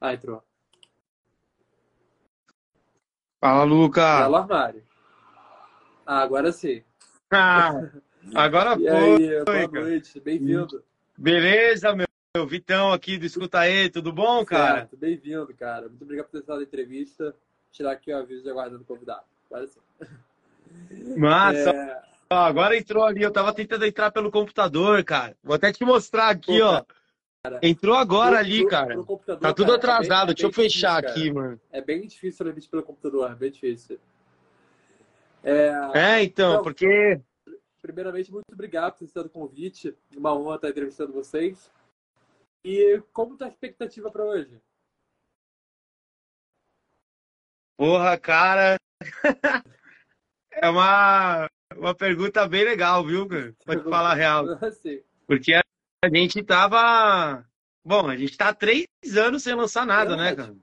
Ah, entrou. Fala, Luca. Belo armário. Ah, agora sim. Ah, agora E foi. aí, boa cara. noite, bem-vindo. Beleza, meu? Vitão aqui do Escuta aí, tudo bom, cara? Certo, bem-vindo, cara. Muito obrigado por ter estado na entrevista. Tirar aqui o aviso de aguardando o convidado. Agora sim. Massa. É, Ó, agora entrou ali, eu tava tentando entrar pelo computador, cara. Vou até te mostrar aqui, Pô, ó. Entrou agora pro- ali, cara. Tá tudo cara, é atrasado. bem- é Deixa eu bem fechar difícil, aqui, cara. mano. É bem difícil vídeo pelo computador, é bem difícil. É, É, então, Não. porque. primeiramente, muito obrigado por ter aceitado o convite. Uma honra estar entrevistando vocês. E como está a expectativa para hoje? Porra, cara. É uma, uma pergunta bem legal, viu, cara? Te falar a real. Porque a gente tava. Bom, a gente tá há três anos sem lançar nada, né, Verdade. cara?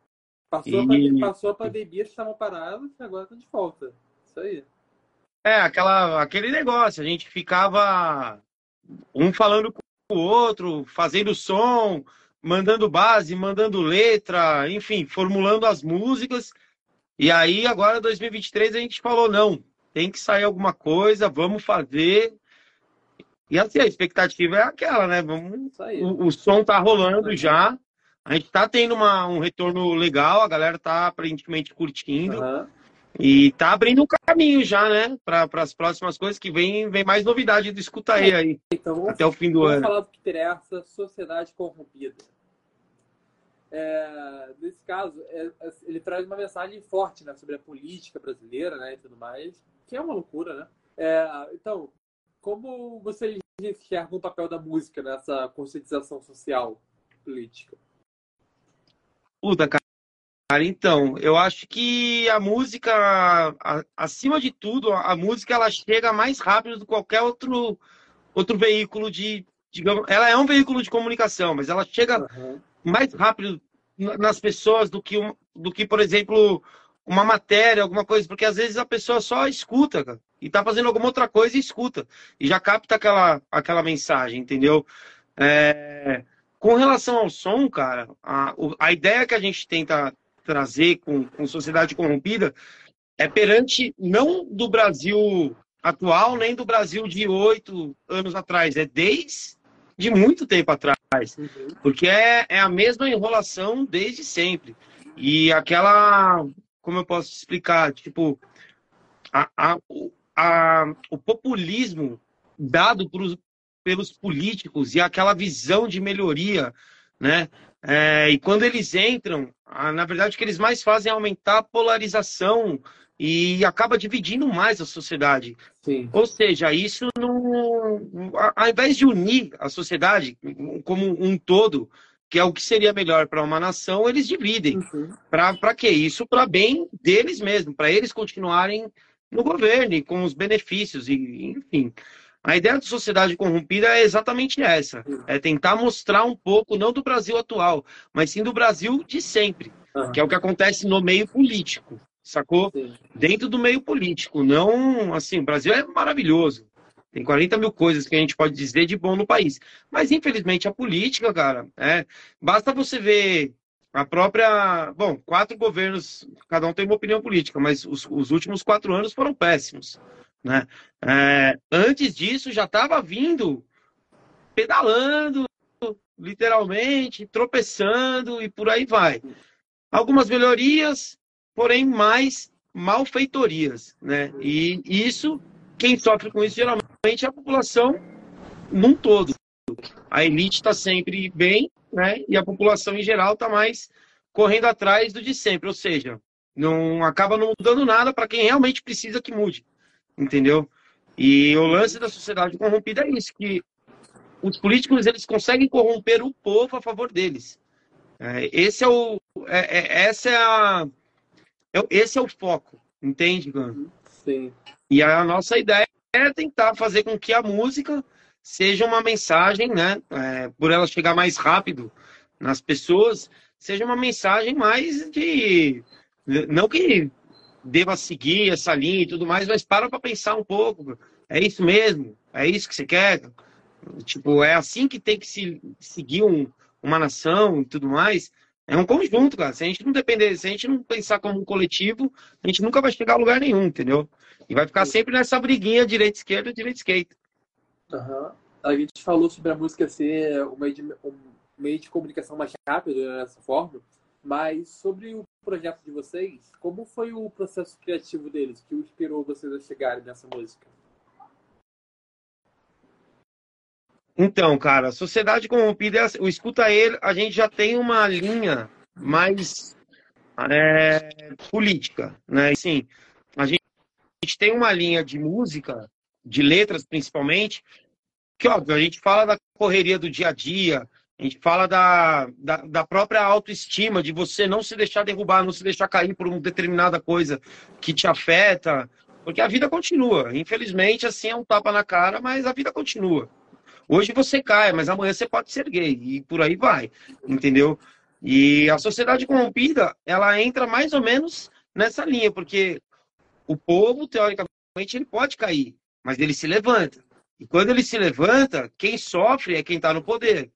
passou, a E- pandemia, passou a pandemia, estavam parados e agora estão de volta. Isso aí. É, aquela, aquele negócio, a gente ficava um falando com o outro, fazendo som, mandando base, mandando letra, enfim, formulando as músicas. E aí, agora, 2023, a gente falou, não, tem que sair alguma coisa, vamos fazer. E assim, a expectativa é aquela, né? Vamos o, o som tá rolando já. A gente tá tendo uma, um retorno legal, a galera tá aparentemente curtindo. Aham. E tá abrindo um caminho já, né? Para as próximas coisas que vem, vem mais novidade do Escuta aí, aí Então, vamos, até o fim do vamos ano. falar do que interessa, sociedade corrompida. É, nesse caso, é- é- ele traz uma mensagem forte né, sobre a política brasileira né, e tudo mais, que é uma loucura, né? É, então, como vocês enxergam o papel da música nessa conscientização social política? Puta, cara. Então, eu acho que a música, a- acima de tudo, a música ela chega mais rápido do que qualquer outro, outro veículo de, digamos, ela é um veículo de comunicação, mas ela chega Aham. mais rápido na- nas pessoas do que, um, do que, por exemplo, uma matéria, alguma coisa, porque às vezes a pessoa só escuta, cara, e tá fazendo alguma outra coisa e escuta, e já capta aquela, aquela mensagem, entendeu? É, com relação ao som, cara, a, a ideia que a gente tenta trazer com, com Sociedade Corrompida é perante não do Brasil atual, nem do Brasil de oito anos atrás, é desde de muito tempo atrás. Uhum. Porque é, é a mesma enrolação desde sempre. E aquela. Como eu posso explicar? Tipo, a, a, o- a- o populismo dado pros, pelos políticos e aquela visão de melhoria, né? É, e quando eles entram, a- na verdade, o que eles mais fazem é aumentar a polarização e acaba dividindo mais a sociedade. Sim. Ou seja, isso não. a- Ao invés de unir a sociedade como um todo, que é o que seria melhor para uma nação, eles dividem. Uhum. Para quê? Isso para bem deles mesmos, para eles continuarem no governo e com os benefícios, e enfim. A ideia de sociedade corrompida é exatamente essa: é tentar mostrar um pouco, não do Brasil atual, mas sim do Brasil de sempre, Aham. que é o que acontece no meio político, sacou? Sim. dentro do meio político. Não, assim, o Brasil é maravilhoso. Tem 40 mil coisas que a gente pode dizer de bom no país. Mas, infelizmente, a política, cara, é. Basta você ver a própria. Bom, quatro governos, cada um tem uma opinião política, mas os, os últimos quatro anos foram péssimos. Né? É, antes disso, já estava vindo pedalando, literalmente, tropeçando e por aí vai. Algumas melhorias, porém mais malfeitorias, né? E isso, quem sofre com isso geralmente é a população num todo. A elite está sempre bem, né? E a população em geral está mais correndo atrás do de sempre, ou seja, não acaba não mudando nada para quem realmente precisa que mude, entendeu? E o lance da sociedade corrompida é isso, que os políticos eles conseguem corromper o povo a favor deles. É, esse é o, é, é, essa é a, é- esse é o foco, entende, cara? Sim. E a nossa ideia é tentar fazer com que a música seja uma mensagem, né? é, por ela chegar mais rápido nas pessoas, seja uma mensagem mais de. Não que deva seguir essa linha e tudo mais, mas para para pensar um pouco. É isso mesmo? É isso que você quer? Tipo, é assim que tem que se seguir um- uma nação e tudo mais. É um conjunto, cara. Se a gente não depender, se a gente não pensar como um coletivo, a gente nunca vai chegar a lugar nenhum, entendeu? E vai ficar sempre nessa briguinha direita-esquerda, direita-esquerda. Uhum. A gente falou sobre a música ser um meio de, um meio de comunicação mais rápido, né, dessa forma, mas sobre o projeto de vocês, como foi o processo criativo deles que inspirou vocês a chegarem nessa música? Então, cara, Sociedade Corrompida, é o Escuta Ele, a gente já tem uma linha mais é, política, né? Sim, a gente, a gente tem uma linha de música, de letras principalmente, que, óbvio, a gente fala da correria do dia a dia, a gente fala da, da, da, própria autoestima, de você não se deixar derrubar, não se deixar cair por uma determinada coisa que te afeta, porque a vida continua. Infelizmente, assim, é um tapa na cara, mas a vida continua. Hoje você cai, mas amanhã você pode ser gay e por aí vai, entendeu? E a sociedade corrompida, ela entra mais ou menos nessa linha, porque o povo, teoricamente, ele pode cair, mas ele se levanta. E quando ele se levanta, quem sofre é quem está no poder.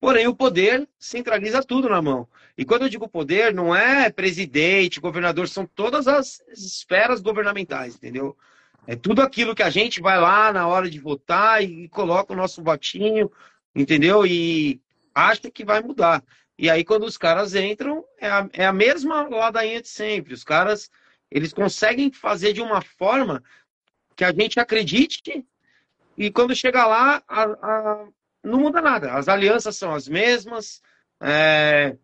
Porém, o poder centraliza tudo na mão. E quando eu digo poder, não é presidente, governador, são todas as esferas governamentais, entendeu? É tudo aquilo que a gente vai lá na hora de votar e coloca o nosso votinho, entendeu? E acha que vai mudar. E aí, quando os caras entram, é a, é a mesma ladainha de sempre. Os caras, eles conseguem fazer de uma forma que a gente acredite e quando chega lá, a, a, não muda nada. As alianças são as mesmas, é,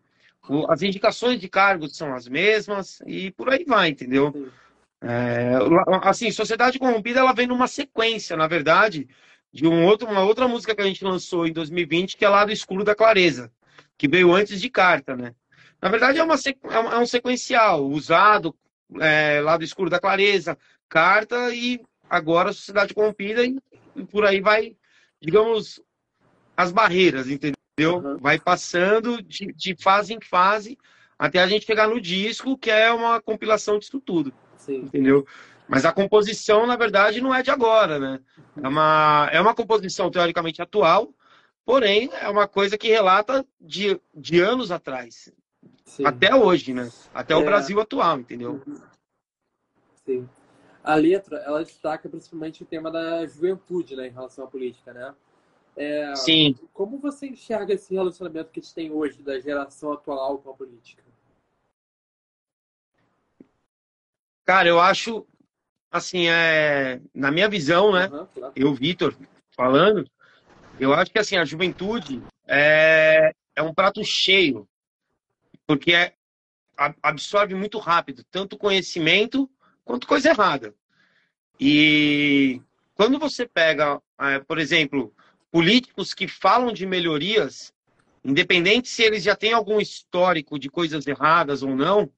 as indicações de cargos são as mesmas e por aí vai, entendeu? É, assim, Sociedade Corrompida ela vem numa sequência, na verdade, de um outro, uma outra música que a gente lançou em 2020, que é Lado Escuro da Clareza, que veio antes de Carta, né? Na verdade, é, uma, é, é um sequencial, usado, é, Lado Escuro da Clareza, Carta e agora Sociedade Corrompida, e, e por aí vai, digamos, as barreiras, entendeu? Uhum. Vai passando de, de fase em fase até a gente chegar no disco, que é uma compilação disso tudo. Sim. Entendeu? Mas a composição, na verdade, não é de agora, né? É uma, é uma composição teoricamente atual, porém é uma coisa que relata de, de anos atrás. Sim. Até hoje, né? Até é... o Brasil atual, entendeu? Sim. A letra, ela destaca principalmente o tema da juventude, né, em relação à política, né? É, Sim. Como você enxerga esse relacionamento que a gente tem hoje da geração atual com a política? Cara, eu acho, assim, é, na minha visão, né? Uhum, claro. Eu, Vitor, falando, eu acho que assim, a juventude é, é um prato cheio, porque é, absorve muito rápido, tanto conhecimento quanto coisa errada. E quando você pega, é, por exemplo, políticos que falam de melhorias, independente se eles já têm algum histórico de coisas erradas ou não,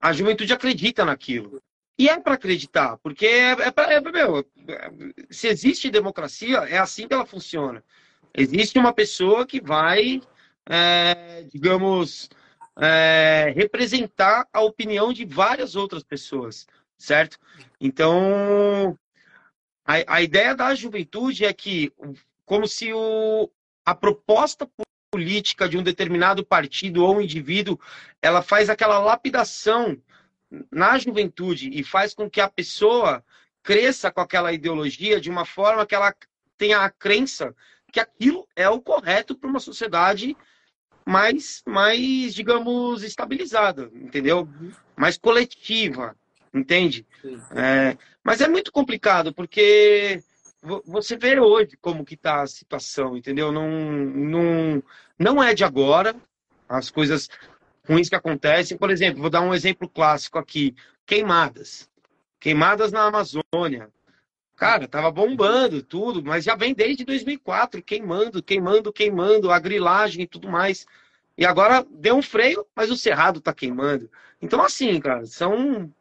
a juventude acredita naquilo. E é para acreditar, porque é, é, é, meu, se existe democracia, é assim que ela funciona. Existe uma pessoa que vai, é, digamos, é, representar a opinião de várias outras pessoas, certo? Então, a, a ideia da juventude é que, como se o, a proposta política de um determinado partido ou indivíduo, ela faz aquela lapidação na juventude e faz com que a pessoa cresça com aquela ideologia de uma forma que ela tenha a crença que aquilo é o correto para uma sociedade mais, mais, digamos, estabilizada, entendeu? Mais coletiva, entende? É, mas é muito complicado, porque você vê hoje como que está a situação, entendeu? Não, não, não é de agora as coisas ruins que acontecem. Por exemplo, vou dar um exemplo clássico aqui: queimadas. Queimadas na Amazônia. Cara, tava bombando tudo, mas já vem desde 2004, queimando, queimando, queimando, a grilagem e tudo mais. E agora deu um freio, mas o cerrado tá queimando. Então, assim, cara, são.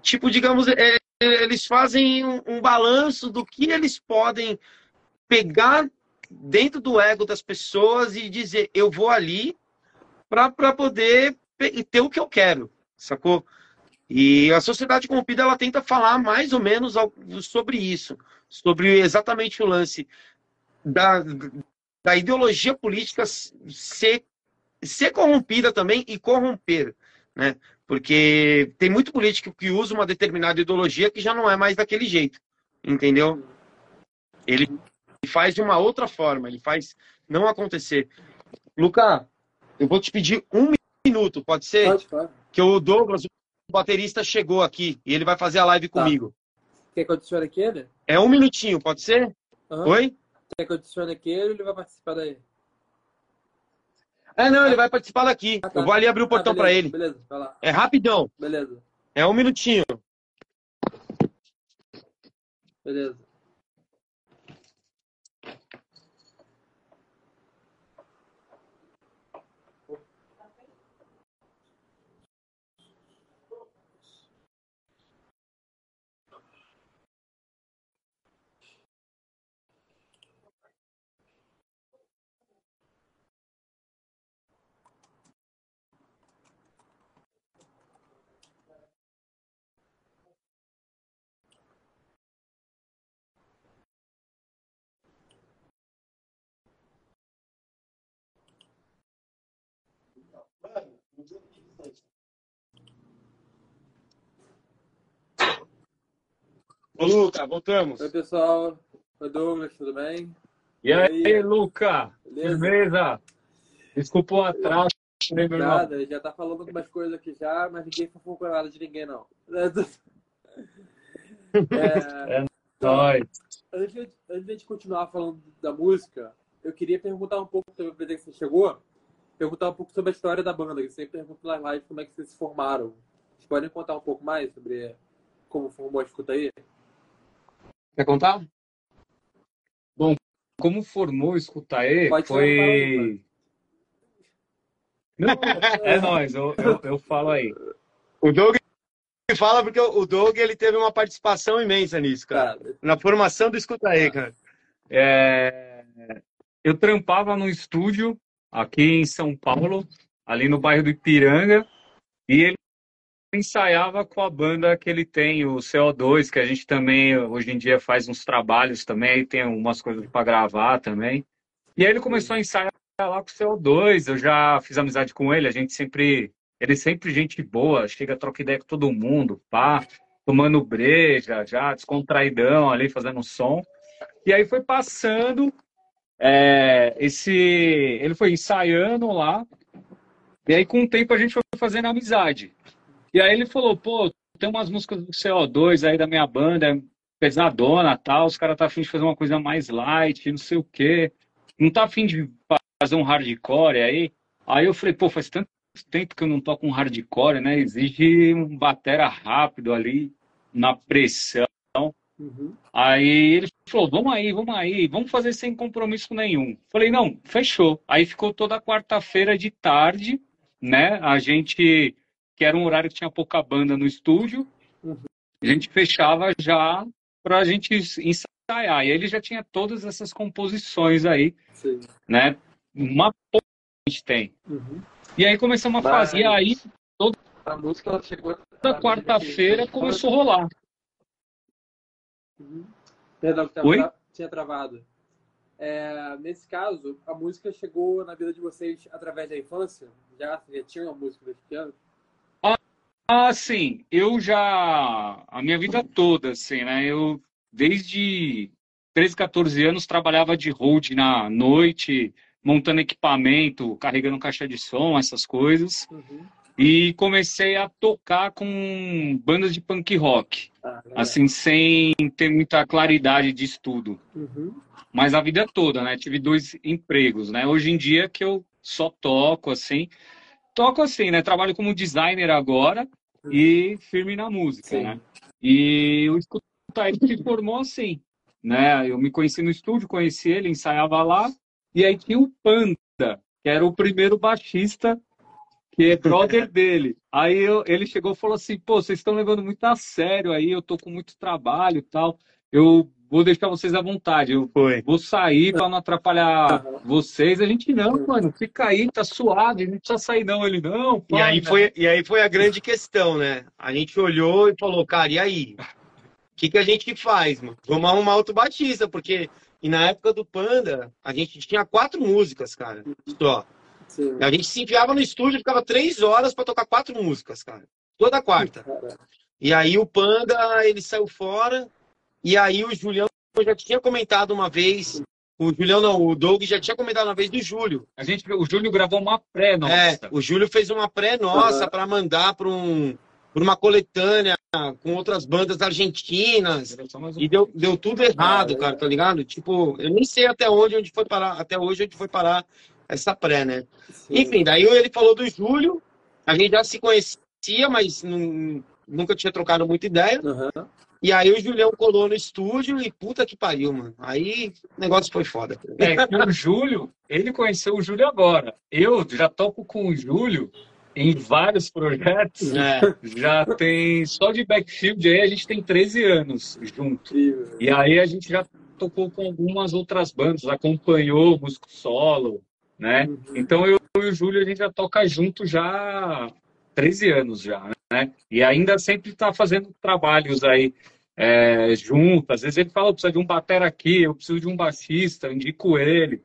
Tipo, digamos, é, eles fazem um, um balanço do que eles podem pegar dentro do ego das pessoas e dizer eu vou ali para poder ter o que eu quero, sacou? E a sociedade corrompida ela tenta falar mais ou menos sobre isso, sobre exatamente o lance da, da ideologia política ser ser corrompida também e corromper, né? Porque tem muito político que usa uma determinada ideologia que já não é mais daquele jeito, entendeu? Ele faz de uma outra forma, ele faz não acontecer. Luca, eu vou te pedir um minuto, pode ser? Pode, pode. Que o Douglas, o baterista, chegou aqui e ele vai fazer a live Tá. comigo. Quer que eu adicione aqui ele? É um minutinho, pode ser? Aham. Oi? Quer que eu adicione aqui ele ou ele vai participar daí? É, não, ele vai participar daqui. Ah, tá. Eu vou ali abrir o portão Ah, pra beleza, ele. Beleza, vai lá. É rapidão, Beleza, é um minutinho. beleza. Ô, Luca, voltamos. Oi, pessoal. Oi, Douglas, tudo bem? E aí, aí? Luca? Beleza? Firmeza? Desculpa o atraso? Nada, já tá falando algumas coisas aqui já, mas ninguém fofocou nada de ninguém, não. É, Nós. antes, de, antes de a gente continuar falando da música, eu queria perguntar um pouco, também aproveitei que você chegou, perguntar um pouco sobre a história da banda, que eu sempre pergunto nas lives como é que vocês se formaram. Vocês podem contar um pouco mais sobre como formou a Escuta aí? Quer contar? Como formou o Escutaê Pode falar, foi... Não, é nóis, eu, eu, eu falo aí. O Doug fala porque o Doug ele teve uma participação imensa nisso, cara. Na formação do Escuta aí, cara. É, Eu trampava num estúdio aqui em São Paulo, ali no bairro do Ipiranga, e ele ensaiava com a banda que ele tem, o CO2, que a gente também hoje em dia faz uns trabalhos também, aí tem umas coisas para gravar também. E aí ele começou a ensaiar lá com o CO2, eu já fiz amizade com ele, a gente sempre, ele é sempre gente boa, chega, troca ideia com todo mundo, pá, tomando breja, já descontraidão ali, fazendo som. E aí foi passando, é, esse, ele foi ensaiando lá, e aí com o tempo a gente foi fazendo amizade. E aí ele falou, pô, tem umas músicas do CO2 aí da minha banda, é pesadona tal, os caras tá afim de fazer uma coisa mais light, não sei o quê. Não tá afim de fazer um hardcore aí? Aí eu falei, pô, faz tanto tempo que eu não toco um hardcore, né? Exige um batera rápido ali, na pressão. uhum. Aí ele falou, vamos aí, vamos aí, vamos fazer sem compromisso nenhum. Falei, não, fechou. Aí ficou toda quarta-feira de tarde, né? A gente, que era um horário que tinha pouca banda no estúdio, Uhum. a gente fechava já pra gente ensaiar. E aí ele já tinha todas essas composições aí, Sim. né? Uma pouca a gente tem. Uhum. E aí começamos a Mas- fazer, aí A música ela chegou. toda quarta-feira começou a rolar. Uhum. Perdão, Oi? tinha travado. É, nesse caso, a música chegou na vida de vocês através da infância? Já, já tinha uma música desde pequeno? Ah, sim, eu já, a minha vida toda, assim, né? Eu, desde 13, 14 anos, trabalhava de hold na noite, montando equipamento, carregando caixa de som, essas coisas. Uhum. E comecei a tocar com bandas de punk rock, Ah, assim, sem ter muita claridade de estudo. Uhum. Mas a vida toda, né? Tive dois empregos, né? Hoje em dia que eu só toco, assim. Toco assim, né? Trabalho como designer agora e firme na música, Sim. né? E o Escuta ele se formou assim, né? Eu me conheci no estúdio, conheci ele, ensaiava lá. E aí tinha o Panda, que era o primeiro baixista, que é brother dele. Aí eu- ele chegou e falou assim, pô, vocês estão levando muito a sério aí, eu tô com muito trabalho e tal. Eu vou deixar vocês à vontade. Eu Foi. vou sair para não atrapalhar Aham. vocês. A gente, não, mano, fica aí, tá suave, não precisa sair não. Ele, não, E aí, foi, e aí foi a grande questão, né? A gente olhou e falou, cara, e aí? O que, que a gente faz, mano? Vamos arrumar outro batista, porque e na época do Panda, a gente tinha quatro músicas, cara, só. Sim. A gente se enfiava no estúdio e ficava três horas para tocar quatro músicas, cara. Toda quarta. E aí o Panda, ele saiu fora. E aí o Julião já tinha comentado uma vez. O Julião não, o Doug já tinha comentado uma vez do Júlio. A gente, o Júlio gravou uma pré nossa. É, o Júlio fez uma pré nossa uhum. para mandar para um, uma coletânea com outras bandas argentinas. E deu, deu tudo errado, cara, tá ligado? Tipo, eu nem sei até onde, onde foi parar, até hoje onde foi parar essa pré, né? Sim. Enfim, daí ele falou do Júlio, a gente já se conhecia, mas não, nunca tinha trocado muita ideia. Uhum. E aí o Julião colou no estúdio e puta que pariu, mano. Aí o negócio foi foda. É que o Júlio, ele conheceu o Júlio agora. Eu já toco com o Júlio em vários projetos. É. Já tem, só de backfield aí a gente tem 13 anos junto. E aí a gente já tocou com algumas outras bandas, acompanhou o músico solo, né? Uhum. Então eu e o Júlio a gente já toca junto já há 13 anos já, né? E ainda sempre está fazendo trabalhos aí é, junto. Às vezes ele fala, precisa de um batera aqui, eu preciso de um baixista, eu indico ele.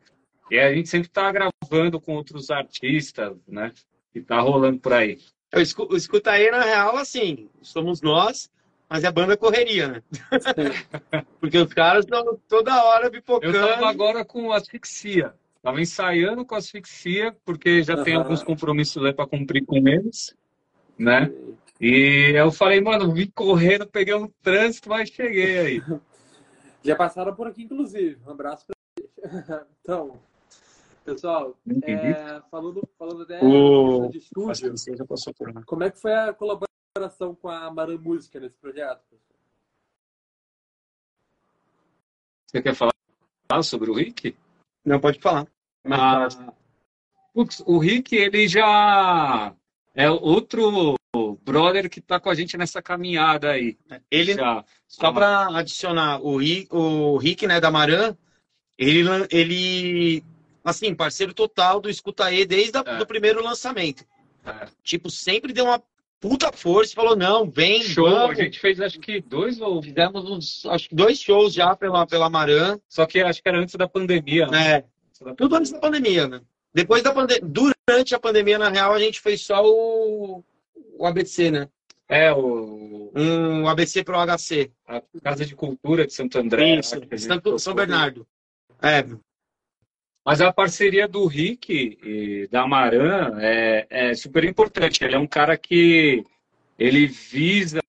E a gente sempre está gravando com outros artistas, né? Que tá rolando por aí. Eu escuto, escuta aí, na real, assim, somos nós, mas é banda correria, né? Porque os caras estão toda hora pipocando. Eu tava agora com asfixia. Tava ensaiando com asfixia, porque já uhum. tem alguns compromissos lá para cumprir com eles, né? E eu falei, mano, vim correndo, peguei um trânsito, mas cheguei aí. Já passaram por aqui, inclusive. Um abraço para eles. Então, pessoal, é, falando, falando até o... de estúdio, como é que foi a colaboração com a Maran Música nesse projeto? Você quer falar sobre o Rick? Não, pode falar. Ah, putz, o Rick, ele já é outro brother que está com a gente nessa caminhada aí. Ele, já. só para adicionar, o Rick, o Rick, né, da Maran, ele, ele, assim, parceiro total do Escuta E desde o é. primeiro lançamento. É. Tipo, sempre deu uma puta força e falou, não, vem, Show, vamos. a gente fez acho que dois ou... Fizemos uns, acho que dois shows já pela, pela Maran. Só que acho que era antes da pandemia. Né? É, tudo antes da pandemia, né? Depois da pandemia, durante a pandemia, na real, a gente fez só o, o ABC, né? É, o. Um ABC pro HC. A Casa de Cultura de Santo André. Isso, Santo, São Bernardo. É. Mas a parceria do Rick e da Maran é, é super importante. Ele é um cara que ele visa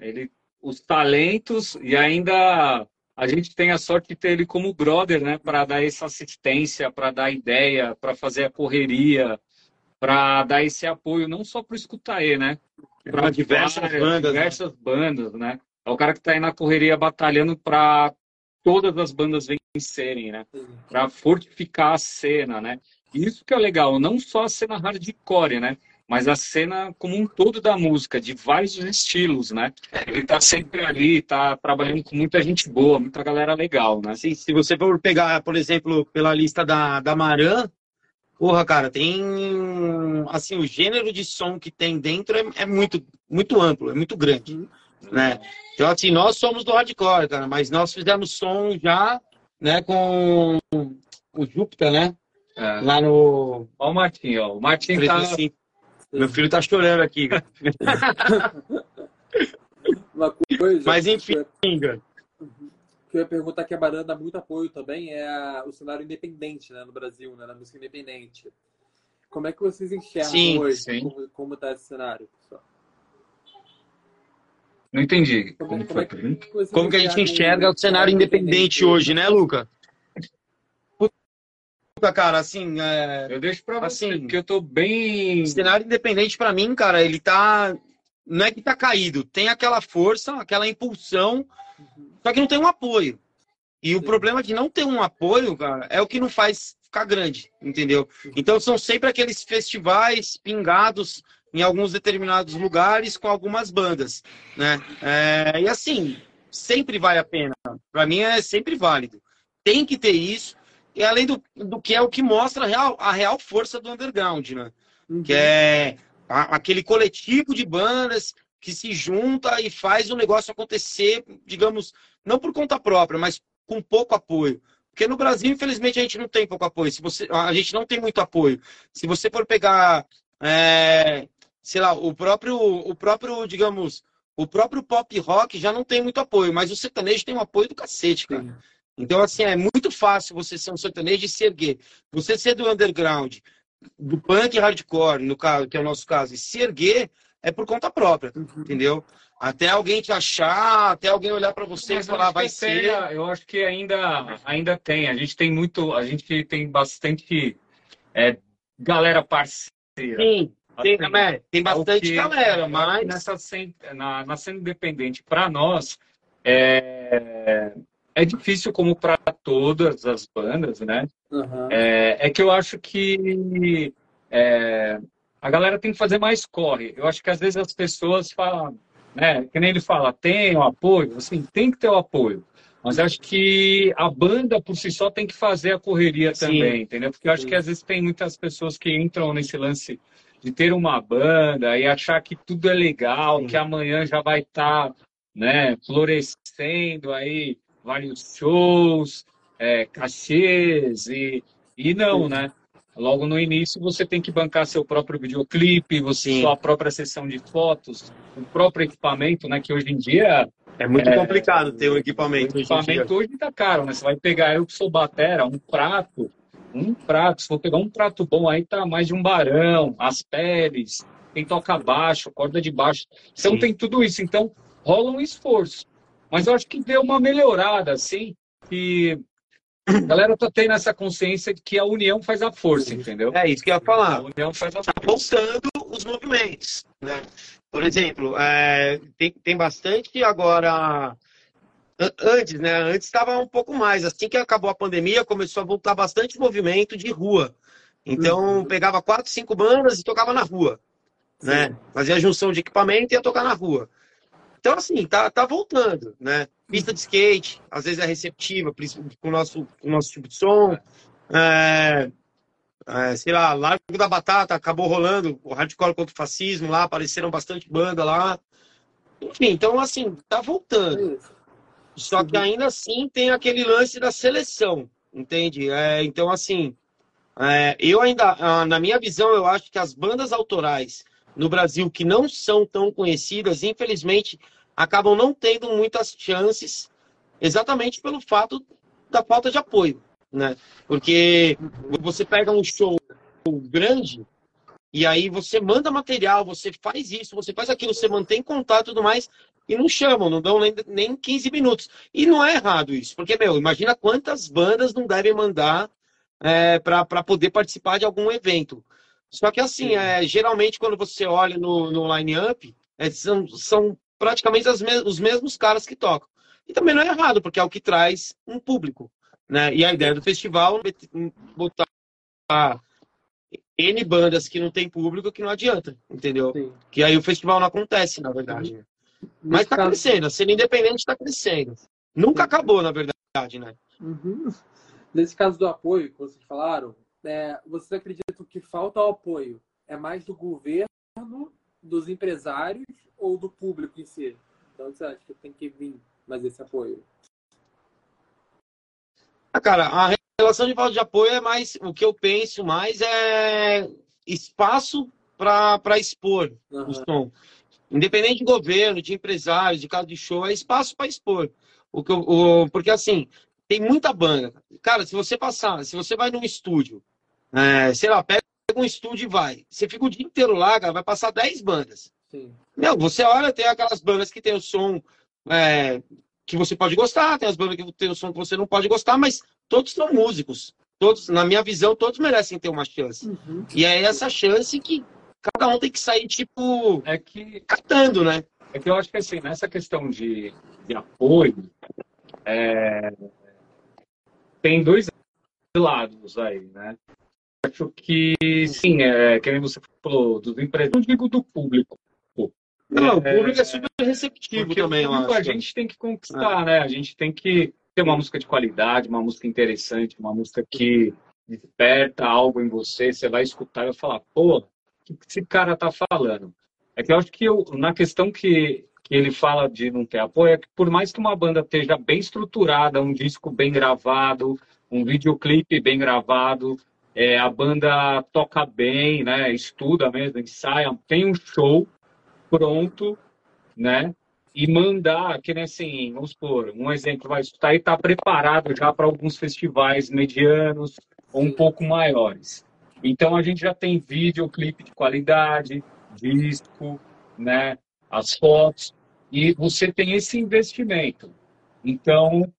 ele, os talentos e ainda a gente tem a sorte de ter ele como brother, né, para dar essa assistência, para dar ideia, para fazer a correria, para dar esse apoio não só para o Escutaê, né, para diversas bandas, né? diversas né? bandas, né. É o cara que está aí na correria batalhando para todas as bandas vencerem, né, para fortificar a cena, né. Isso que é legal, não só a cena hardcore, né, mas a cena como um todo da música, de vários estilos, né? Ele tá sempre ali, tá trabalhando com muita gente boa, muita galera legal, né? Sim, se você for pegar, por exemplo, pela lista da, da Maran, porra, cara, tem. Assim, o gênero de som que tem dentro é, é muito, muito amplo, é muito grande, uhum. né? Então, assim, nós somos do hardcore, cara, mas nós fizemos som já, né, com o Júpiter, né? É. Lá no. Ó o Martim, ó. O Martim tá, meu filho tá chorando aqui. Uma coisa. Mas enfim, que eu ia perguntar que a Barana dá muito apoio também é a, o cenário independente né, no Brasil, né, na música independente. Como é que vocês enxergam sim, hoje? Sim. Como, como tá esse cenário, pessoal? Não entendi. Como, como, como, é que, como que a gente enxerga o cenário independente hoje, né, Luca? Cara, assim. É... Eu deixo pra você, assim, porque eu tô bem. Cenário independente, para mim, cara, ele tá. Não é que tá caído, tem aquela força, aquela impulsão, só que não tem um apoio. E o problema de não ter um apoio, cara, é o que não faz ficar grande, entendeu? Então são sempre aqueles festivais pingados em alguns determinados lugares com algumas bandas, né? É... e assim, sempre vale a pena. Para mim é sempre válido. Tem que ter isso e além do, do que é o que mostra a real, a real força do underground, né? Uhum. Que é a, aquele coletivo de bandas que se junta e faz o negócio acontecer, digamos, não por conta própria, mas com pouco apoio. Porque no Brasil, infelizmente, a gente não tem pouco apoio. Se você, a gente não tem muito apoio. Se você for pegar, é, sei lá, o próprio, o próprio, digamos, o próprio pop rock já não tem muito apoio, mas o sertanejo tem um apoio do cacete, cara. Então, assim, é muito fácil você ser um sertanejo e se erguer. Você ser do underground, do punk hardcore, no caso, que é o nosso caso, e se erguer é por conta própria, uhum. entendeu? Até alguém te achar, até alguém olhar para você Mas e falar, vai ser. eu acho que ainda, ainda tem. A gente tem muito, a gente tem bastante é, galera parceira. Sim, tem, assim, é, tem bastante que, galera, mas. Nessa, na, na cena independente, para nós, é, é difícil como para todas as bandas, né? Uhum. É, é, que eu acho que é, a galera tem que fazer mais corre. Eu acho que às vezes as pessoas falam, né? Que nem ele fala, tem o apoio, assim, tem que ter o apoio. Mas acho que a banda por si só tem que fazer a correria Sim. também, entendeu? Porque eu acho Sim. que às vezes tem muitas pessoas que entram nesse lance de ter uma banda e achar que tudo é legal, Sim. que amanhã já vai estar, tá, né, florescendo aí vários shows, é, cachês e, e não, né? Logo no início você tem que bancar seu próprio videoclipe, você sua própria sessão de fotos, o próprio equipamento, né? Que hoje em dia é muito é, complicado ter um equipamento. O equipamento hoje está caro, né? Você vai pegar eu que sou batera, um prato, um prato. Se for pegar um prato bom aí tá mais de um barão, as peles, tem toca baixo, corda de baixo. Então Sim. tem tudo isso. Então rola um esforço. Mas eu acho que deu uma melhorada, assim, que a galera tá tendo essa consciência de que a união faz a força, entendeu? É isso que eu ia falar. A união faz a força. Tá voltando os movimentos, né? Por exemplo, é, tem, tem bastante agora. Antes, né? Antes estava um pouco mais. Assim que acabou a pandemia, começou a voltar bastante movimento de rua. Então, uhum. pegava quatro, cinco bandas e tocava na rua. Né? Fazia junção de equipamento e ia tocar na rua. Então, assim, tá, tá voltando, né? Pista de skate, às vezes é receptiva, com o nosso, com o nosso tipo de som. É, é, sei lá, Largo da Batata acabou rolando, o hardcore contra o fascismo lá, apareceram bastante banda lá. Enfim, então, assim, tá voltando. Só que ainda assim tem aquele lance da seleção, entende? É, então, assim, é, eu ainda, ah, na minha visão, eu acho que as bandas autorais no Brasil que não são tão conhecidas, infelizmente, acabam não tendo muitas chances, exatamente pelo fato da falta de apoio, né? Porque você pega um show grande e aí você manda material, você faz isso, você faz aquilo, você mantém contato e tudo mais, e não chamam, não dão nem, nem 15 minutos. E não é errado isso, porque, meu, imagina quantas bandas não devem mandar é, para poder participar de algum evento. Só que assim, é, geralmente quando você olha no, no line-up, é, são, são praticamente me os mesmos caras que tocam. E também não é errado, porque é o que traz um público. Né? E a ideia do festival é botar N bandas que não tem público que não adianta, entendeu? Sim. Que aí o festival não acontece, na verdade. Né? Mas está crescendo, a cena independente está crescendo. Nunca Sim. acabou, na verdade, né? Uhum. Nesse caso do apoio que vocês falaram, é, vocês acreditam que falta o apoio é mais do governo, dos empresários ou do público em si? Então você acha que tem que vir mais esse apoio? Ah, cara, a relação de falta de apoio é mais o que eu penso mais é espaço para expor uhum. o som. Independente de governo, de empresários, de casa de show, é espaço para expor. O que eu, o, porque assim, tem muita banda. Cara, se você passar, se você vai num estúdio é, sei lá, pega um estúdio e vai. Você fica o dia inteiro lá, cara, vai passar 10 bandas. Sim. Meu, você olha, tem aquelas bandas que tem o som é, que você pode gostar, tem as bandas que tem o som que você não pode gostar, mas todos são músicos. Todos, na minha visão, todos merecem ter uma chance. Uhum. E é essa chance que cada um tem que sair, tipo, é que... catando, né? É que eu acho que, assim, nessa questão de, de apoio, é... tem dois lados aí, né? Acho que sim, é, que você falou, dos empresários, não digo do público. Não, é, o público é super receptivo também, eu acho. A gente tem que conquistar, é. né? A gente tem que ter uma música de qualidade, uma música interessante, uma música que desperta algo em você, você vai escutar e vai falar, pô, o que esse cara tá falando? É que eu acho que eu, na questão que, que que ele fala de não ter apoio é que por mais que uma banda esteja bem estruturada, um disco bem gravado, um videoclipe bem gravado, é, a banda toca bem, né? Estuda mesmo, ensaia, tem um show pronto, né? E mandar, que nem assim, vamos supor, um exemplo, vai estar e está preparado já para alguns festivais medianos ou um pouco maiores. Então a gente já tem videoclipe de qualidade, disco, né? As fotos, e você tem esse investimento. Então,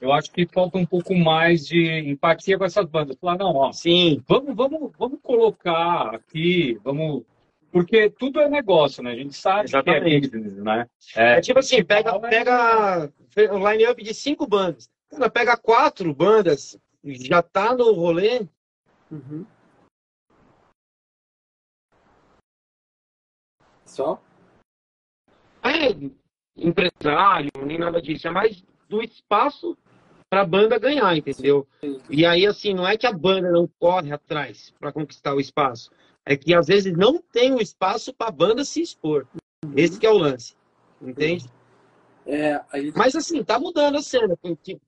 eu acho que falta um pouco mais de empatia com essas bandas. Falar, não, ó, Sim. vamos, vamos, vamos colocar aqui, vamos. Porque tudo é negócio, né? A gente sabe Exatamente. que é business, né? É tipo assim, pega, pega o line-up de cinco bandas. Cara, pega quatro bandas, já tá no rolê. Uhum. Só? É empresário, nem nada disso. É mais do espaço para a banda ganhar, entendeu? E aí, assim, não é que a banda não corre atrás para conquistar o espaço. É que às vezes não tem o espaço para a banda se expor. Esse que é o lance. Entende? É, gente... Mas assim, tá mudando a cena. porque-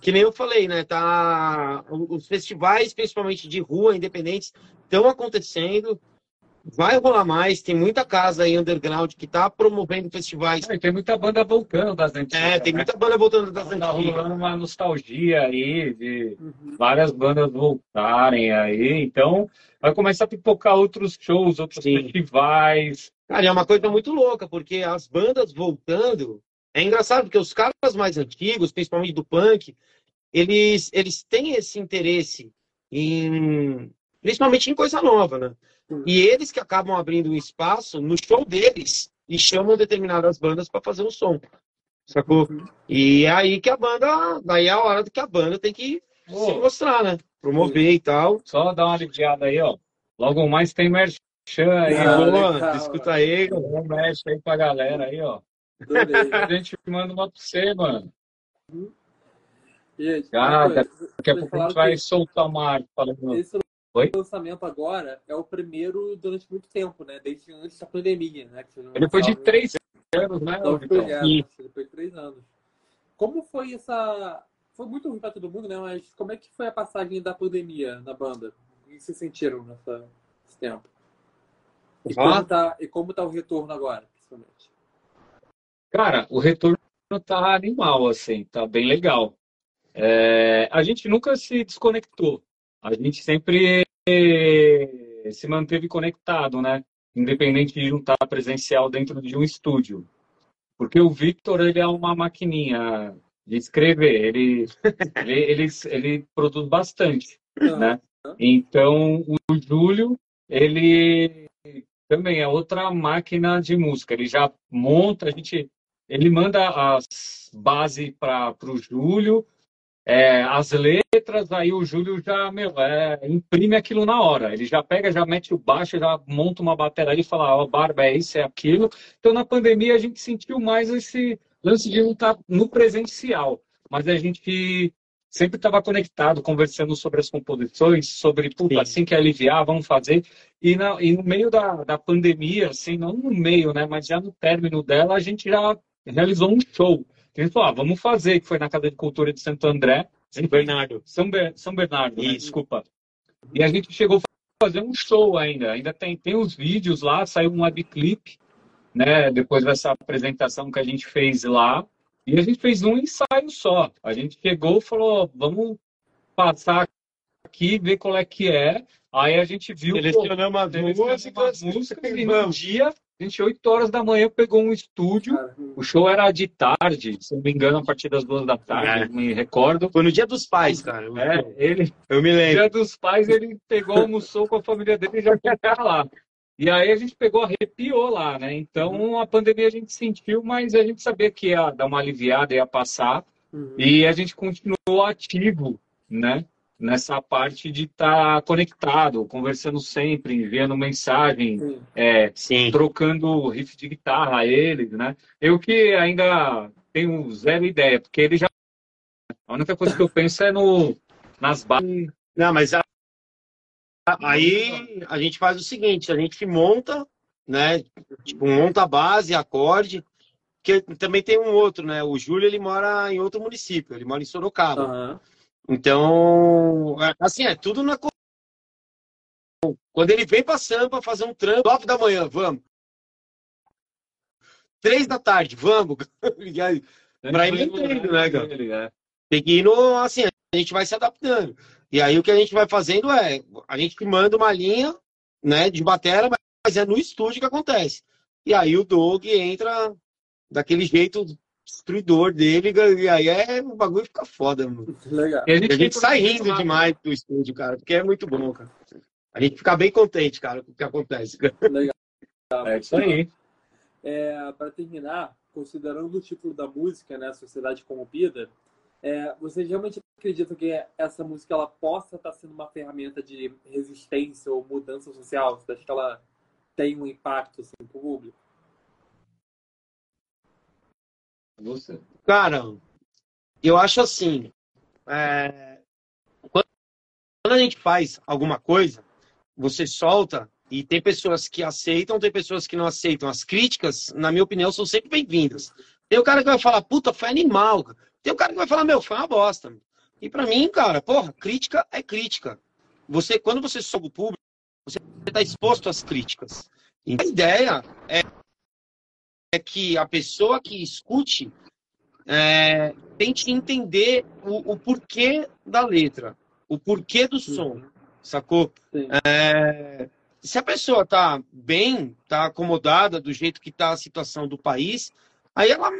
que nem eu falei, né? Tá, os festivais, principalmente de rua, independentes, estão acontecendo. Vai rolar mais. Tem muita casa aí underground que tá promovendo festivais. E tem muita banda voltando das antigas. É, tem né? muita banda voltando das Tá antigas. rolando uma nostalgia aí de Uhum. várias bandas voltarem aí. Então, vai começar a pipocar outros shows, outros Sim. festivais. Cara, é uma coisa muito louca, porque as bandas voltando. É engraçado, porque os caras mais antigos, principalmente do punk, eles, eles têm esse interesse em. Principalmente em coisa nova, né? Sim. E eles que acabam abrindo um espaço no show deles e chamam determinadas bandas para fazer um som. Sacou? Uhum. E é aí que a banda. Daí é a hora que a banda tem que se Ô, mostrar, né? Promover e tal. só dar uma aliviada aí, ó. Logo mais tem merchan aí, Ah, ó. Boa, legal. escuta aí. Um merch aí pra galera aí, ó. Adorei. A gente manda uma pra você, mano. Gente, Ah, uma coisa, Daqui a pouco a gente vai que soltar uma arte falando. Esse Oi? lançamento agora é o primeiro durante muito tempo, né? Desde antes da pandemia, né? Depois de três anos, né, depois de três anos. Como foi essa. Foi muito ruim pra todo mundo, né? Mas como é que foi a passagem da pandemia na banda? O que vocês sentiram nessa, nesse tempo? E, Ah. como tá, e como tá o retorno agora, principalmente? Cara, o retorno tá animal, assim, tá bem legal. É, a gente nunca se desconectou. A gente sempre eh, se manteve conectado, né? Independente de não estar presencial dentro de um estúdio. Porque o Victor, ele é uma maquininha de escrever. Ele, ele, ele, ele produz bastante, né? Então, o Júlio, ele também é outra máquina de música. Ele já monta, a gente, ele manda as bases para o Júlio, é, as letras, aí o Júlio já, meu, é, imprime aquilo na hora. Ele já pega, já mete o baixo, já monta uma bateria e fala, ó, Barba, é isso, é aquilo. Então, na pandemia, a gente sentiu mais esse lance de não estar no presencial, mas a gente sempre estava conectado, conversando sobre as composições, sobre, puta, Sim. assim que aliviar, vamos fazer. E, na, e no meio da, da pandemia, assim, não no meio, né, mas já no término dela, a gente já realizou um show. Falou, ah, vamos fazer, que foi na Casa de Cultura de Santo André, São Bernardo. São, Ber- São Bernardo, né? Desculpa. E a gente chegou a fazer um show ainda. Ainda tem, tem os vídeos lá, saiu um webclip, né? Depois dessa apresentação que a gente fez lá. E a gente fez um ensaio só. A gente chegou e falou, vamos passar aqui, ver qual é que é. Aí a gente viu, pô, Selecionamos as músicas. músicas e no dia, gente, 8 horas da manhã, pegou um estúdio. Cara, O show era de tarde, se não me engano, a partir das duas da tarde, É. me recordo. Foi no dia dos pais, cara. É, ele, Eu me no lembro. dia dos pais, ele pegou, almoçou com a família dele e já quer lá. E aí a gente pegou, arrepiou lá, né? Então a pandemia a gente sentiu, mas a gente sabia que ia dar uma aliviada, ia passar. uhum. E a gente continuou ativo, né? Nessa parte de estar conectado, conversando sempre, enviando mensagem, Sim. é, Sim. trocando riff de guitarra a eles, né? Eu que ainda tenho zero ideia, porque ele já. A única coisa que eu penso é no, nas bases. Não, mas a- aí a gente faz o seguinte, a gente monta, né? Tipo, monta a base, acorde, porque também tem um outro, né? O Júlio, ele mora em outro município, ele mora em Sorocaba. Aham. Então, é, assim, é tudo na. Quando ele vem pra Sampa fazer um trampo, 9 da manhã, vamos. Três da tarde, vamos. Aí, Pra ele entende, né, cara? Ele, é. Tem que ir no. Assim, a gente vai se adaptando. E aí o que a gente vai fazendo é. A gente manda uma linha, né, de batera, mas é no estúdio que acontece. E aí o Doug entra daquele jeito destruidor dele, e aí é, o bagulho fica foda, mano. Legal. E a E a gente sai rindo lá, demais do estúdio, cara, porque é muito bom, cara. A gente fica bem contente, cara, com o que acontece. Legal. É isso aí. É, para terminar, considerando o título da música, né, Sociedade Corrompida, é, vocês realmente acreditam que essa música ela possa estar sendo uma ferramenta de resistência ou mudança social? Você acha que ela tem um impacto assim, pro público? Você. Cara, eu acho assim, é, quando a gente faz alguma coisa, você solta e tem pessoas que aceitam, tem pessoas que não aceitam. As críticas, na minha opinião, são sempre bem-vindas. Tem o cara que vai falar, puta, foi animal. Tem o cara que vai falar, meu, foi uma bosta. E pra mim, cara, porra, crítica é crítica. Você, quando você sobe o público, você está exposto às críticas. E a ideia é, é que a pessoa que escute é, tente entender o, o porquê da letra, o porquê do som, sacou? Sim. É, se a pessoa tá bem, tá acomodada do jeito que tá a situação do país, aí ela,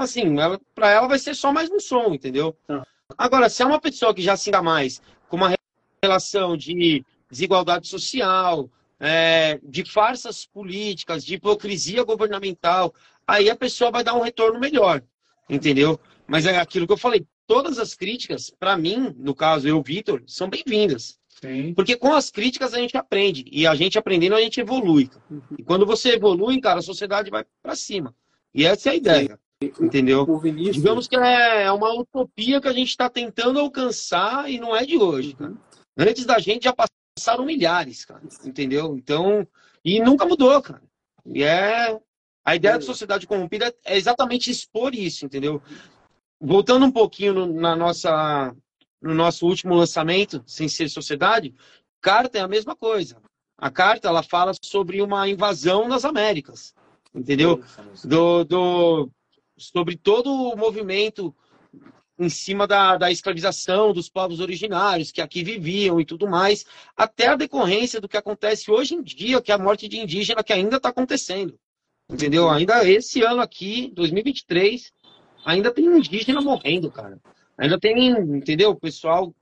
assim, ela, para ela vai ser só mais um som, entendeu? Ah. Agora, se é uma pessoa que já se dá mais com uma relação de desigualdade social, é, de farsas políticas, de hipocrisia governamental, aí a pessoa vai dar um retorno melhor, entendeu? Mas é aquilo que eu falei, todas as críticas, para mim, no caso eu, Vitor, são bem-vindas. Sim. Porque com as críticas a gente aprende. E a gente aprendendo, a gente evolui. cara. E quando você evolui, cara, a sociedade vai para cima. E essa é a ideia. Entendeu? O Vinícius. Digamos que é uma utopia que a gente está tentando alcançar e não é de hoje. cara. Antes da gente já passaram milhares, cara. Entendeu? Então. E nunca mudou, cara. E é. A ideia da sociedade corrompida é exatamente expor isso, entendeu? Voltando um pouquinho no, na nossa, no nosso último lançamento, sem ser sociedade, carta é a mesma coisa. A carta ela fala sobre uma invasão nas Américas, entendeu? Do, do, sobre todo o movimento em cima da, da escravização dos povos originários que aqui viviam e tudo mais, até a decorrência do que acontece hoje em dia, que é a morte de indígena que ainda está acontecendo. Entendeu? Ainda esse ano aqui, 2023, ainda tem indígena morrendo, cara. Ainda tem, entendeu? Pessoal,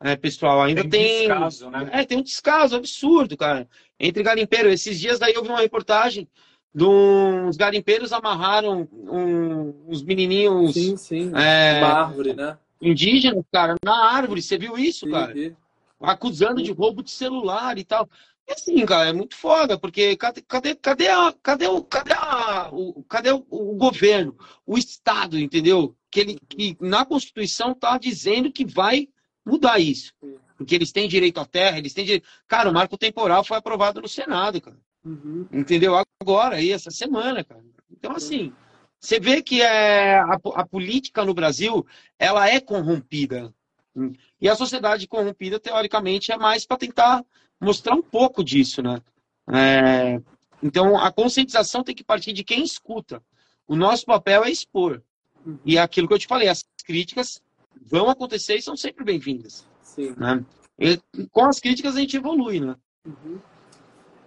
é, pessoal, ainda Tem tem. descaso, né? É, tem um descaso absurdo, cara. Entre garimpeiros. Esses dias daí eu vi uma reportagem de uns garimpeiros amarraram um- uns menininhos Sim, sim. é, Uma árvore, né? indígenas, cara, na árvore. Você viu isso, Sim, cara? sim. acusando de roubo de celular e tal. E assim, cara, é muito foda, porque cadê, cadê, cadê, a, cadê, o, cadê, a, o, cadê o, o governo, o Estado, entendeu? Que, ele, que na Constituição tá dizendo que vai mudar isso. Sim. Porque eles têm direito à terra, eles têm direito. Cara, o marco temporal foi aprovado no Senado, cara. Uhum. Entendeu? Agora, aí, essa semana, cara. Então, assim, você vê que é, a, a política no Brasil, ela é corrompida. E a sociedade corrompida, teoricamente, é mais para tentar mostrar um pouco disso, né? É, então, a conscientização tem que partir de quem escuta. O nosso papel é expor. Uhum. E é aquilo que eu te falei, as críticas vão acontecer e são sempre bem-vindas. Sim. Né? E com as críticas a gente evolui, né? Uhum.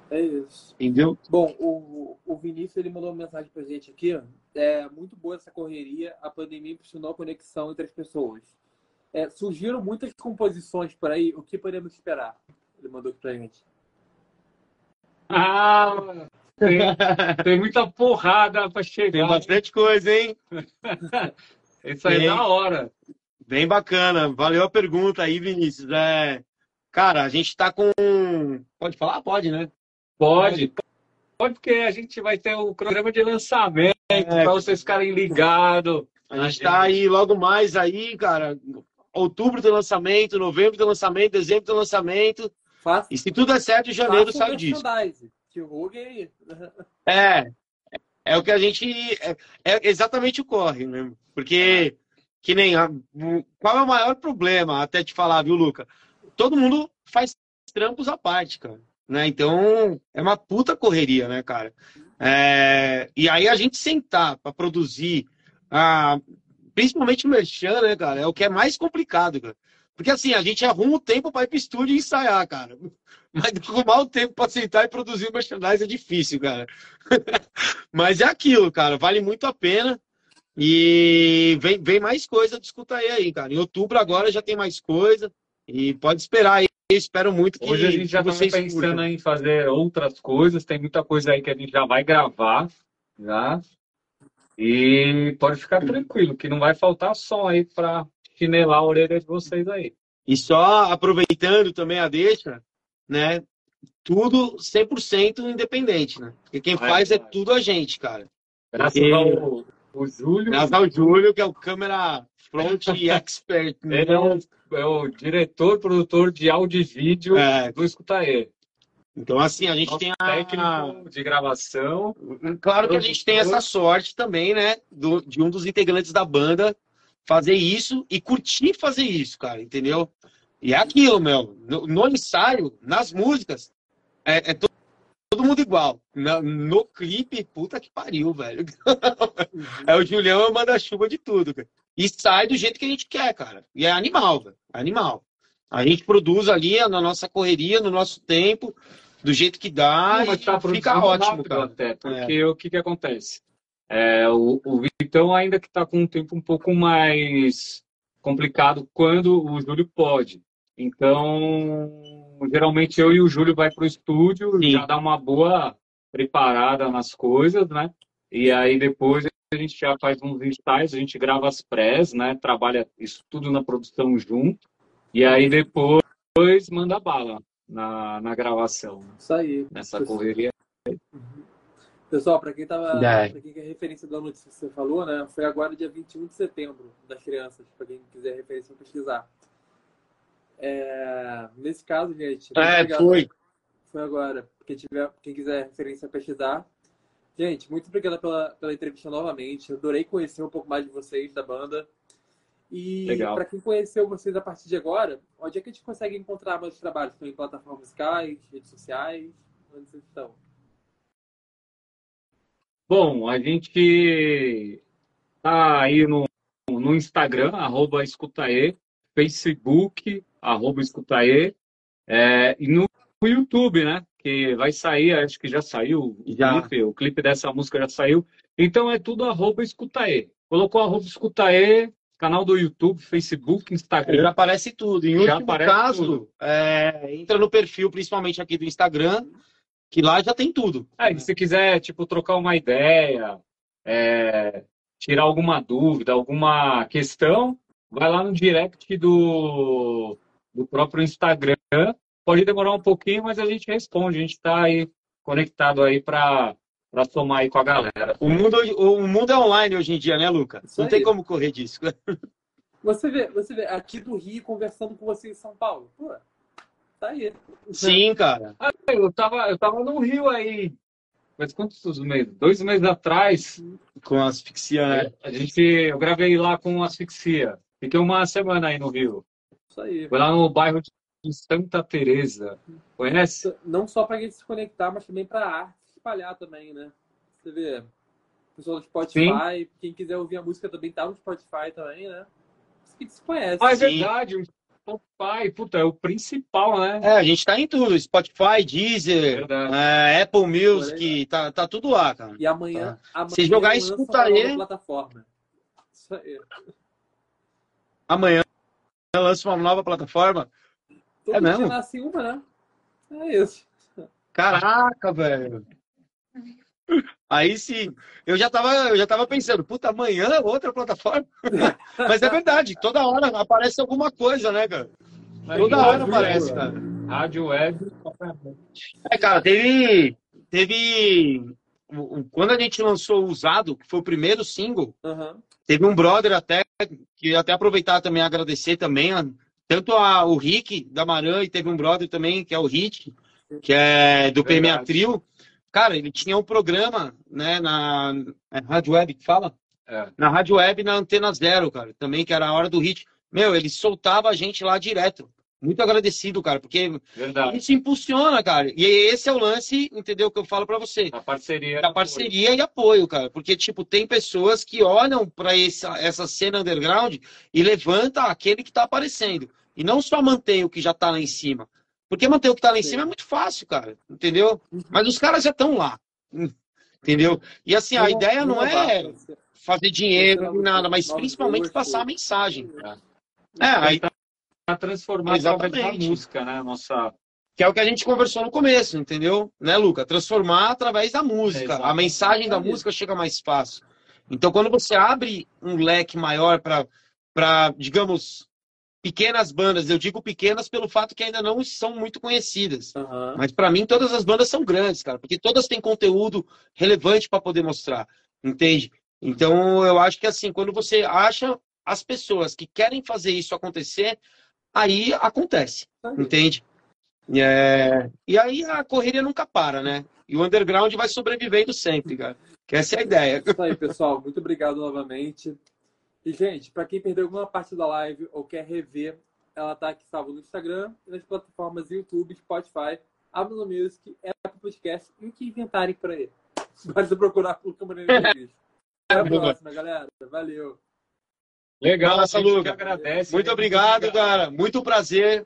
É isso. Entendeu? Bom, o, o Vinícius ele mandou uma mensagem pra gente aqui. ó. É muito boa essa correria. A pandemia impulsionou a conexão entre as pessoas. É, surgiram muitas composições por aí. O que podemos esperar? Ele mandou aqui pra gente. Ah, tem, tem muita porrada pra Tem chegar. bastante coisa, hein? Isso aí é Tem. da hora. Bem bacana. Valeu a pergunta aí, Vinícius. É... Cara, a gente tá com. Pode falar? Pode, né? Pode. Pode, porque a gente vai ter o programa de lançamento É. para vocês ficarem ligados. A gente tá aí logo mais aí, cara. Outubro tem lançamento, novembro tem lançamento, dezembro tem lançamento. Faça, E se tudo der certo, em janeiro um sai disso. aí. É. é o que a gente. É, é exatamente o corre, né? Porque, que nem. A, qual é o maior problema, até te falar, viu, Luca? Todo mundo faz trampos à parte, cara. Né? Então, é uma puta correria, né, cara? É, e aí a gente sentar para produzir, principalmente o merchan, né, cara? É o que é mais complicado, cara. Porque assim, a gente arruma o tempo para ir pro estúdio e ensaiar, cara. Mas arrumar o tempo para sentar e produzir o merchandise é difícil, cara. Mas é aquilo, cara. Vale muito a pena. E vem, vem mais coisa escutar aí, aí, cara. Em outubro agora já tem mais coisa. E pode esperar aí. Espero muito que Hoje a gente já está pensando curtam. em fazer outras coisas. Tem muita coisa aí que a gente já vai gravar. Já. E pode ficar tranquilo, que não vai faltar som aí para chinelar a orelha de vocês aí. E só aproveitando também a deixa, né? Tudo 100% independente, né? Porque quem É faz é verdade. tudo a gente, cara. Graças ao, ao Júlio. Graças ao Júlio, que é o câmera front expert. né? Ele é o, é o diretor, produtor de áudio e vídeo É, do Escutaê. então, assim, a gente Nosso tem a. técnico de gravação. Claro que a gente tem essa sorte também, né? do- de um dos integrantes da banda fazer isso e curtir fazer isso, cara, entendeu? E é aquilo, meu. No, no ensaio, nas músicas, é, é to- todo mundo igual. Na- no clipe, puta que pariu, velho. É o Julião é o manda-chuva de tudo, cara. E sai do jeito que a gente quer, cara. E é animal, velho. É animal. A gente produz ali na nossa correria, no nosso tempo, do jeito que dá Não, e tá fica ótimo, cara. Até, porque o que que acontece? É, o, o Vitão ainda que está com um tempo um pouco mais complicado quando o Júlio pode. Então, geralmente eu e o Júlio vai para o estúdio, Sim. já dá uma boa preparada nas coisas, né? E aí depois a gente já faz uns ensaios, a gente grava as prés, né? Trabalha isso tudo na produção junto. E aí depois manda bala na, na gravação? Isso aí. nessa correria. Pessoal, para quem tava, É. para quem quer referência da notícia que você falou, né? Foi agora dia 21 de setembro das crianças, para quem quiser referência para pesquisar. É, nesse caso, gente, É, obrigado. foi. Foi agora. Quem, tiver, quem quiser referência pesquisar. Gente, muito obrigado pela, pela entrevista novamente. Eu adorei conhecer um pouco mais de vocês, da banda. E para quem conheceu vocês a partir de agora, onde é que a gente consegue encontrar mais trabalhos? Estão em plataformas musicais, redes sociais? Onde vocês estão? Bom, a gente tá aí no, no Instagram, arroba Escutaê, Facebook, arroba Escutaê, é, e no YouTube, né? Que vai sair, acho que já saiu o Já. clipe, o clipe dessa música já saiu. Então é tudo arroba Escutaê. Colocou arroba Escutaê, canal do YouTube, Facebook, Instagram. Já aparece tudo. Em Já último caso, tudo. é, entra no perfil, principalmente aqui do Instagram, que lá já tem tudo. É, se quiser, tipo, trocar uma ideia, é, tirar alguma dúvida, alguma questão, vai lá no direct do, do próprio Instagram. Pode demorar um pouquinho, mas a gente responde. A gente está aí conectado aí para somar aí com a galera. O mundo, o mundo é online hoje em dia, né, Luca? Isso Não aí. tem como correr disso. Você vê, você vê aqui do Rio conversando com você em São Paulo. Pô, tá aí. Sim, cara. Ah, Eu tava, eu tava no Rio aí, mas quantos meses? Dois meses atrás, Com asfixia, né? a gente, eu gravei lá com asfixia. Fiquei uma semana aí no Rio. Isso aí. Foi lá no bairro de Santa Teresa. Conhece? Não só pra gente se conectar, mas também pra arte se espalhar também, né? Você vê, pessoal do Spotify, quem quiser ouvir a música também tá no Spotify também, né? Isso que se conhece. Ah, é Sim. verdade. O Spotify, puta, é o principal, né? É, a gente tá em tudo. Spotify, Deezer, Verdade. é, Apple Music, tá, tá tudo lá, cara. E amanhã, amanhã Se jogar escuta aí. plataforma. Isso aí. Amanhã lança uma nova plataforma. Todo É mesmo? nasce uma, né? É isso. Caraca, velho. Aí sim, eu já tava, eu já tava pensando, puta, amanhã outra plataforma. Mas é verdade, toda hora aparece alguma coisa, né, cara? Toda hora aparece, cara. Rádio Web. É, cara, teve. Teve. Quando a gente lançou o Usado, que foi o primeiro single, Aham. Teve um brother até, que até aproveitar também agradecer também, a- tanto a, o Rick da Maran, e teve um brother também, que é o Hit, que é do Verdade. PMA Trio. Cara, ele tinha um programa, né, na é, Rádio Web que fala? É. Na Rádio Web, na Antena Zero, cara, também, que era a hora do hit. Meu, ele soltava a gente lá direto. Muito agradecido, cara, porque Verdade. isso impulsiona, cara. E esse é o lance, entendeu? Que eu falo pra você. A parceria. Da parceria e apoio, cara. Porque, tipo, tem pessoas que olham pra essa, essa cena underground e levanta aquele que tá aparecendo. E não só mantém o que já tá lá em cima. Porque manter o que tá lá em Sim. cima é muito fácil, cara. Entendeu? Mas os caras já estão lá. Entendeu? E assim, a ideia não é fazer dinheiro nem nada, mas principalmente passar a mensagem. É, aí Transformar através da Exatamente. música, né? Nossa. Que é o que a gente conversou no começo, entendeu? Né, Luca? Transformar através da música. Exato. a mensagem da música chega mais fácil. Então, quando você abre um leque maior para, digamos, pequenas bandas, eu digo pequenas pelo fato que ainda não são muito conhecidas. Aham. Mas para mim, todas as bandas são grandes, cara, porque todas têm conteúdo relevante para poder mostrar, entende? Então, eu acho que assim, quando você acha as pessoas que querem fazer isso acontecer, aí acontece. Entende? É, E aí a correria nunca para, né? E o underground vai sobrevivendo sempre, cara. Que essa é a ideia. Isso aí, pessoal. Muito obrigado novamente. E, gente, para quem perdeu alguma parte da live ou quer rever, ela tá aqui salva no Instagram e nas plataformas YouTube, Spotify, Amazon Music, Apple Podcast e o que inventarem por aí. Basta procurar por Entrevista. Até a próxima, galera. Valeu. Legal, Nossa, a gente que Luca. agradece. Muito né? obrigado, cara. Muito prazer.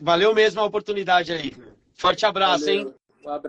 Valeu mesmo a oportunidade aí. Forte abraço, hein? Valeu. Um abraço.